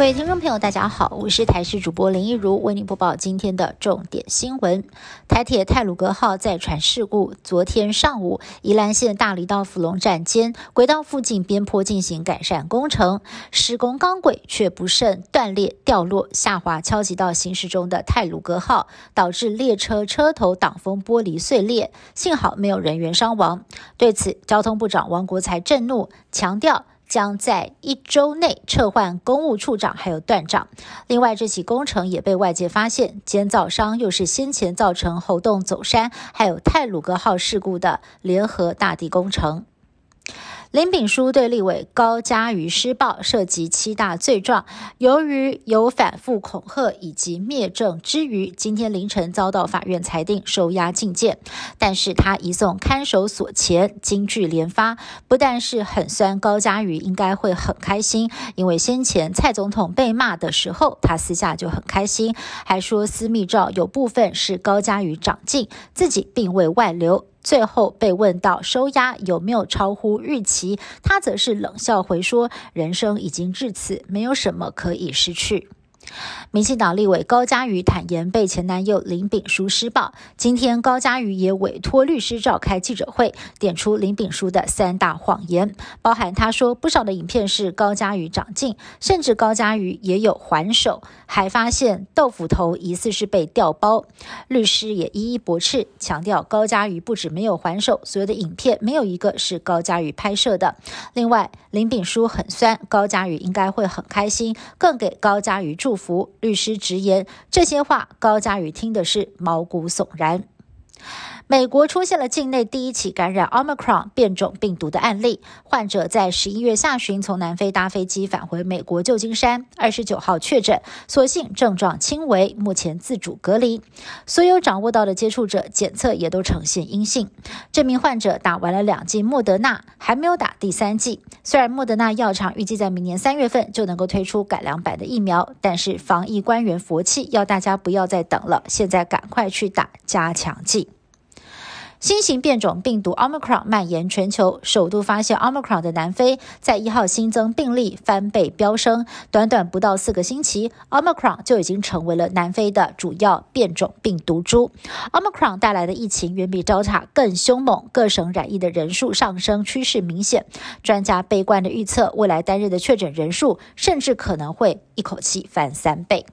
各位听众朋友，大家好，我是台视主播林一如，为您播报今天的重点新闻。台铁泰鲁格号载船事故，昨天上午，宜兰县大理到福隆站间轨道附近边坡进行改善工程，施工钢轨却不慎断裂掉落下滑，敲击到行驶中的泰鲁格号，导致列车车头挡风玻璃碎裂，幸好没有人员伤亡。对此，交通部长王国才震怒，强调。将在一周内撤换公务处长还有段长。另外，这起工程也被外界发现，建造商又是先前造成猴洞走山还有泰鲁格号事故的联合大地工程。林炳书对立委高嘉瑜施暴，涉及七大罪状。由于有反复恐吓以及灭证之余，今天凌晨遭到法院裁定收押禁见。但是他移送看守所前，金句连发，不但是很酸，高嘉瑜应该会很开心，因为先前蔡总统被骂的时候，他私下就很开心，还说私密照有部分是高嘉瑜长进，自己并未外流。最后被问到收押有没有超乎预期，他则是冷笑回说：“人生已经至此，没有什么可以失去。”民进党立委高嘉瑜坦言被前男友林炳书施暴。今天高嘉瑜也委托律师召开记者会，点出林炳书的三大谎言，包含他说不少的影片是高嘉瑜长进，甚至高嘉瑜也有还手，还发现豆腐头疑似是被调包。律师也一一驳斥，强调高嘉瑜不止没有还手，所有的影片没有一个是高嘉瑜拍摄的。另外，林炳书很酸，高嘉瑜应该会很开心，更给高嘉瑜祝福。福律师直言，这些话高佳宇听的是毛骨悚然。美国出现了境内第一起感染 Omicron 变种病毒的案例，患者在十一月下旬从南非搭飞机返回美国旧金山，二十九号确诊，所幸症状轻微，目前自主隔离。所有掌握到的接触者检测也都呈现阴性。这名患者打完了两剂莫德纳，还没有打第三剂。虽然莫德纳药厂预计在明年三月份就能够推出改良版的疫苗，但是防疫官员佛气，要大家不要再等了，现在赶快去打加强剂。新型变种病毒 Omicron 蔓延全球，首度发现 Omicron 的南非在一号新增病例翻倍飙升，短短不到四个星期，Omicron 就已经成为了南非的主要变种病毒株。Omicron 带来的疫情远比 Delta 更凶猛，各省染疫的人数上升趋势明显。专家悲观的预测，未来单日的确诊人数甚至可能会一口气翻三倍。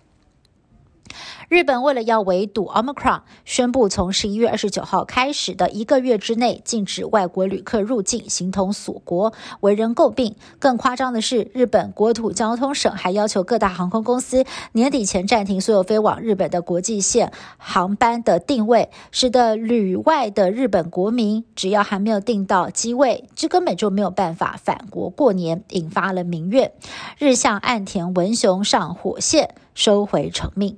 日本为了要围堵 Omicron，宣布从十一月二十九号开始的一个月之内禁止外国旅客入境，形同锁国，为人诟病。更夸张的是，日本国土交通省还要求各大航空公司年底前暂停所有飞往日本的国际线航班的定位，使得旅外的日本国民只要还没有订到机位，就根本就没有办法返国过年，引发了民怨。日向岸田文雄上火线，收回成命。